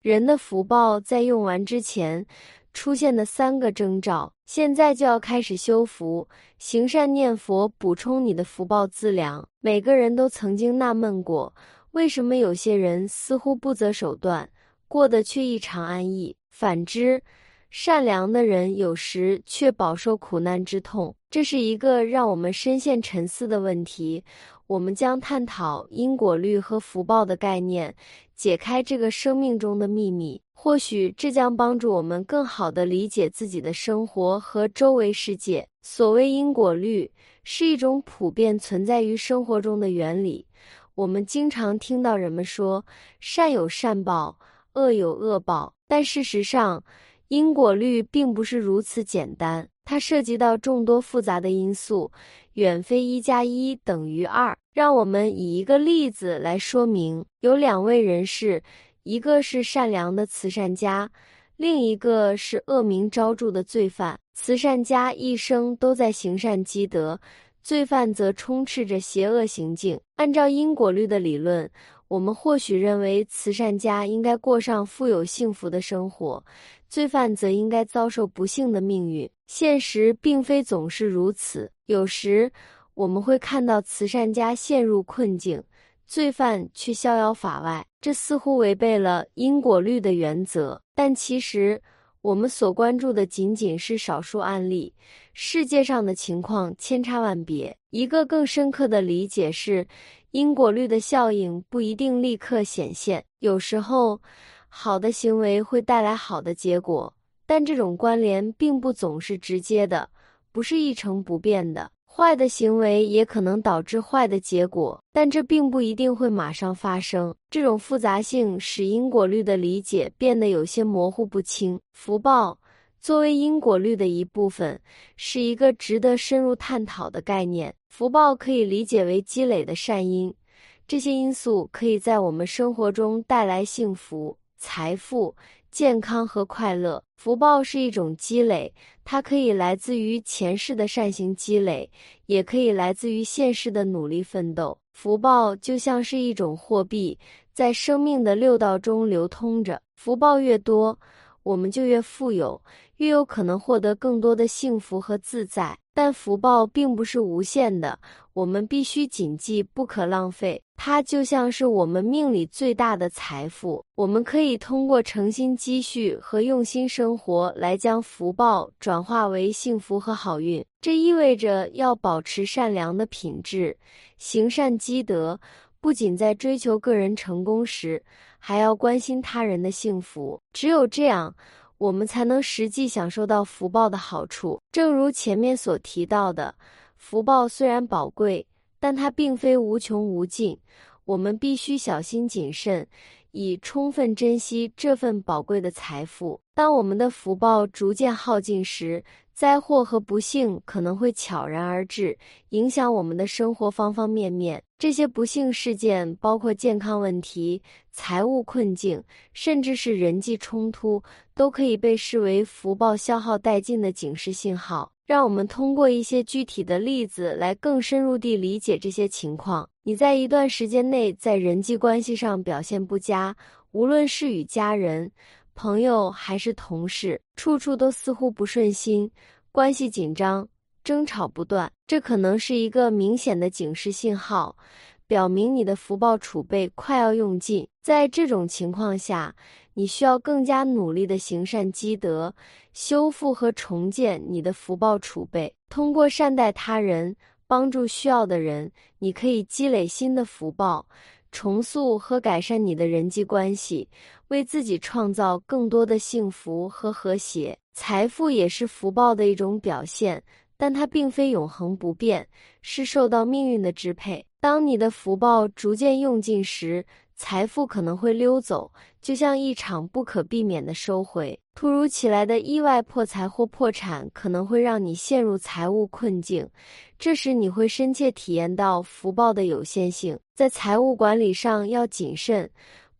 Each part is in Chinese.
人的福报在用完之前出现的三个征兆，现在就要开始修福，行善念佛，补充你的福报资粮。每个人都曾经纳闷过，为什么有些人似乎不择手段，过得却异常安逸，反之，善良的人有时却饱受苦难之痛。这是一个让我们深陷沉思的问题。我们将探讨因果律和福报的概念，解开这个生命中的秘密。或许这将帮助我们更好地理解自己的生活和周围世界。所谓因果律，是一种普遍存在于生活中的原理。我们经常听到人们说“善有善报，恶有恶报”，但事实上，因果律并不是如此简单。它涉及到众多复杂的因素，远非一加一等于二。让我们以一个例子来说明：有两位人士，一个是善良的慈善家，另一个是恶名昭著的罪犯。慈善家一生都在行善积德，罪犯则充斥着邪恶行径。按照因果律的理论。我们或许认为慈善家应该过上富有幸福的生活，罪犯则应该遭受不幸的命运。现实并非总是如此，有时我们会看到慈善家陷入困境，罪犯却逍遥法外。这似乎违背了因果律的原则，但其实我们所关注的仅仅是少数案例。世界上的情况千差万别。一个更深刻的理解是。因果律的效应不一定立刻显现，有时候好的行为会带来好的结果，但这种关联并不总是直接的，不是一成不变的。坏的行为也可能导致坏的结果，但这并不一定会马上发生。这种复杂性使因果律的理解变得有些模糊不清。福报作为因果律的一部分，是一个值得深入探讨的概念。福报可以理解为积累的善因，这些因素可以在我们生活中带来幸福、财富、健康和快乐。福报是一种积累，它可以来自于前世的善行积累，也可以来自于现世的努力奋斗。福报就像是一种货币，在生命的六道中流通着。福报越多，我们就越富有，越有可能获得更多的幸福和自在。但福报并不是无限的，我们必须谨记不可浪费。它就像是我们命里最大的财富，我们可以通过诚心积蓄和用心生活来将福报转化为幸福和好运。这意味着要保持善良的品质，行善积德，不仅在追求个人成功时，还要关心他人的幸福。只有这样。我们才能实际享受到福报的好处。正如前面所提到的，福报虽然宝贵，但它并非无穷无尽。我们必须小心谨慎，以充分珍惜这份宝贵的财富。当我们的福报逐渐耗尽时，灾祸和不幸可能会悄然而至，影响我们的生活方方面面。这些不幸事件包括健康问题、财务困境，甚至是人际冲突，都可以被视为福报消耗殆尽的警示信号。让我们通过一些具体的例子来更深入地理解这些情况。你在一段时间内在人际关系上表现不佳，无论是与家人。朋友还是同事，处处都似乎不顺心，关系紧张，争吵不断。这可能是一个明显的警示信号，表明你的福报储备快要用尽。在这种情况下，你需要更加努力的行善积德，修复和重建你的福报储备。通过善待他人，帮助需要的人，你可以积累新的福报。重塑和改善你的人际关系，为自己创造更多的幸福和和谐。财富也是福报的一种表现，但它并非永恒不变，是受到命运的支配。当你的福报逐渐用尽时，财富可能会溜走，就像一场不可避免的收回。突如其来的意外破财或破产可能会让你陷入财务困境，这时你会深切体验到福报的有限性。在财务管理上要谨慎，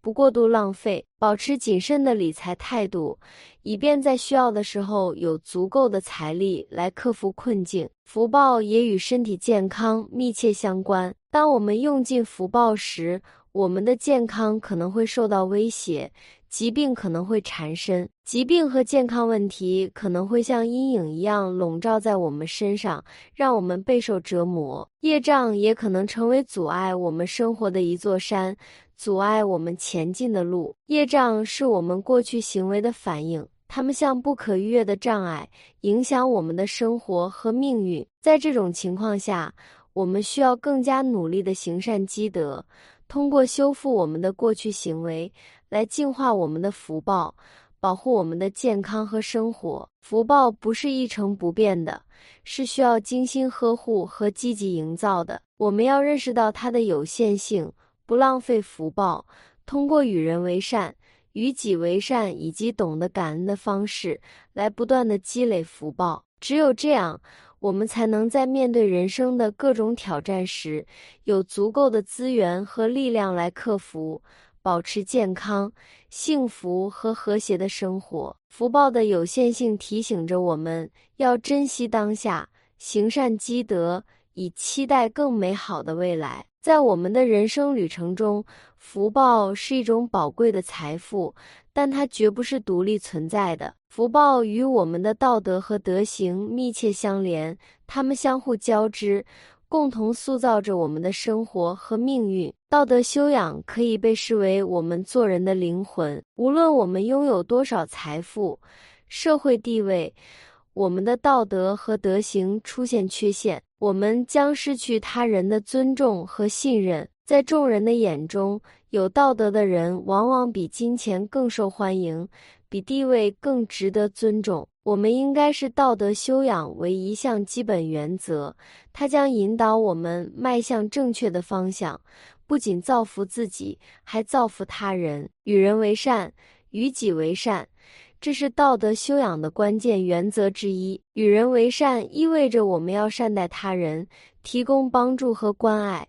不过度浪费，保持谨慎的理财态度，以便在需要的时候有足够的财力来克服困境。福报也与身体健康密切相关。当我们用尽福报时，我们的健康可能会受到威胁，疾病可能会缠身，疾病和健康问题可能会像阴影一样笼罩在我们身上，让我们备受折磨。业障也可能成为阻碍我们生活的一座山，阻碍我们前进的路。业障是我们过去行为的反应，它们像不可逾越的障碍，影响我们的生活和命运。在这种情况下，我们需要更加努力的行善积德，通过修复我们的过去行为。来净化我们的福报，保护我们的健康和生活。福报不是一成不变的，是需要精心呵护和积极营造的。我们要认识到它的有限性，不浪费福报。通过与人为善、与己为善以及懂得感恩的方式，来不断的积累福报。只有这样，我们才能在面对人生的各种挑战时，有足够的资源和力量来克服。保持健康、幸福和和谐的生活。福报的有限性提醒着我们要珍惜当下，行善积德，以期待更美好的未来。在我们的人生旅程中，福报是一种宝贵的财富，但它绝不是独立存在的。福报与我们的道德和德行密切相连，它们相互交织。共同塑造着我们的生活和命运。道德修养可以被视为我们做人的灵魂。无论我们拥有多少财富、社会地位，我们的道德和德行出现缺陷，我们将失去他人的尊重和信任。在众人的眼中，有道德的人往往比金钱更受欢迎，比地位更值得尊重。我们应该是道德修养为一项基本原则，它将引导我们迈向正确的方向，不仅造福自己，还造福他人。与人为善，与己为善，这是道德修养的关键原则之一。与人为善意味着我们要善待他人，提供帮助和关爱，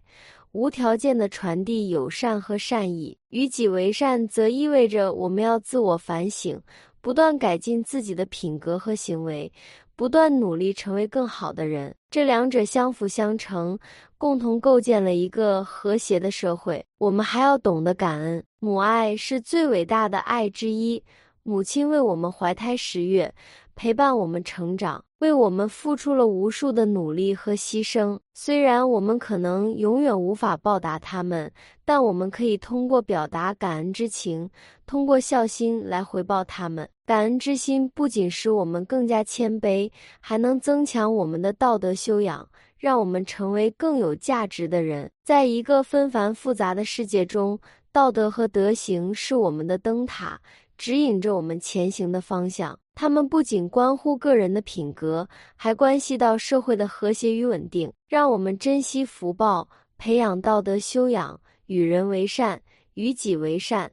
无条件的传递友善和善意。与己为善则意味着我们要自我反省。不断改进自己的品格和行为，不断努力成为更好的人，这两者相辅相成，共同构建了一个和谐的社会。我们还要懂得感恩，母爱是最伟大的爱之一。母亲为我们怀胎十月，陪伴我们成长，为我们付出了无数的努力和牺牲。虽然我们可能永远无法报答他们，但我们可以通过表达感恩之情，通过孝心来回报他们。感恩之心不仅使我们更加谦卑，还能增强我们的道德修养，让我们成为更有价值的人。在一个纷繁复杂的世界中，道德和德行是我们的灯塔。指引着我们前行的方向。他们不仅关乎个人的品格，还关系到社会的和谐与稳定。让我们珍惜福报，培养道德修养，与人为善，与己为善，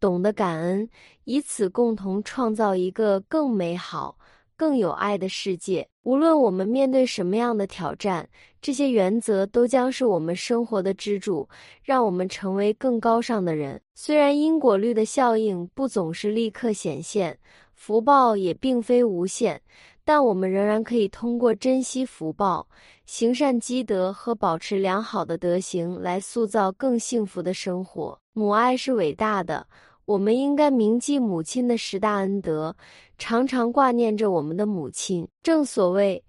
懂得感恩，以此共同创造一个更美好。更有爱的世界。无论我们面对什么样的挑战，这些原则都将是我们生活的支柱，让我们成为更高尚的人。虽然因果律的效应不总是立刻显现，福报也并非无限，但我们仍然可以通过珍惜福报、行善积德和保持良好的德行来塑造更幸福的生活。母爱是伟大的。我们应该铭记母亲的十大恩德，常常挂念着我们的母亲。正所谓，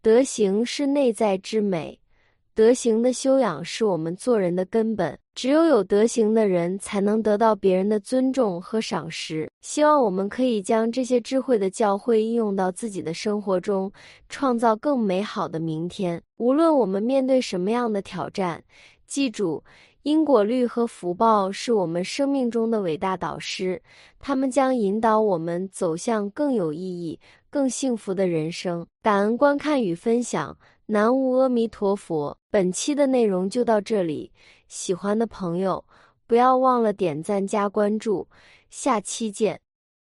德行是内在之美，德行的修养是我们做人的根本。只有有德行的人，才能得到别人的尊重和赏识。希望我们可以将这些智慧的教诲应用到自己的生活中，创造更美好的明天。无论我们面对什么样的挑战，记住。因果律和福报是我们生命中的伟大导师，他们将引导我们走向更有意义、更幸福的人生。感恩观看与分享，南无阿弥陀佛。本期的内容就到这里，喜欢的朋友不要忘了点赞加关注，下期见。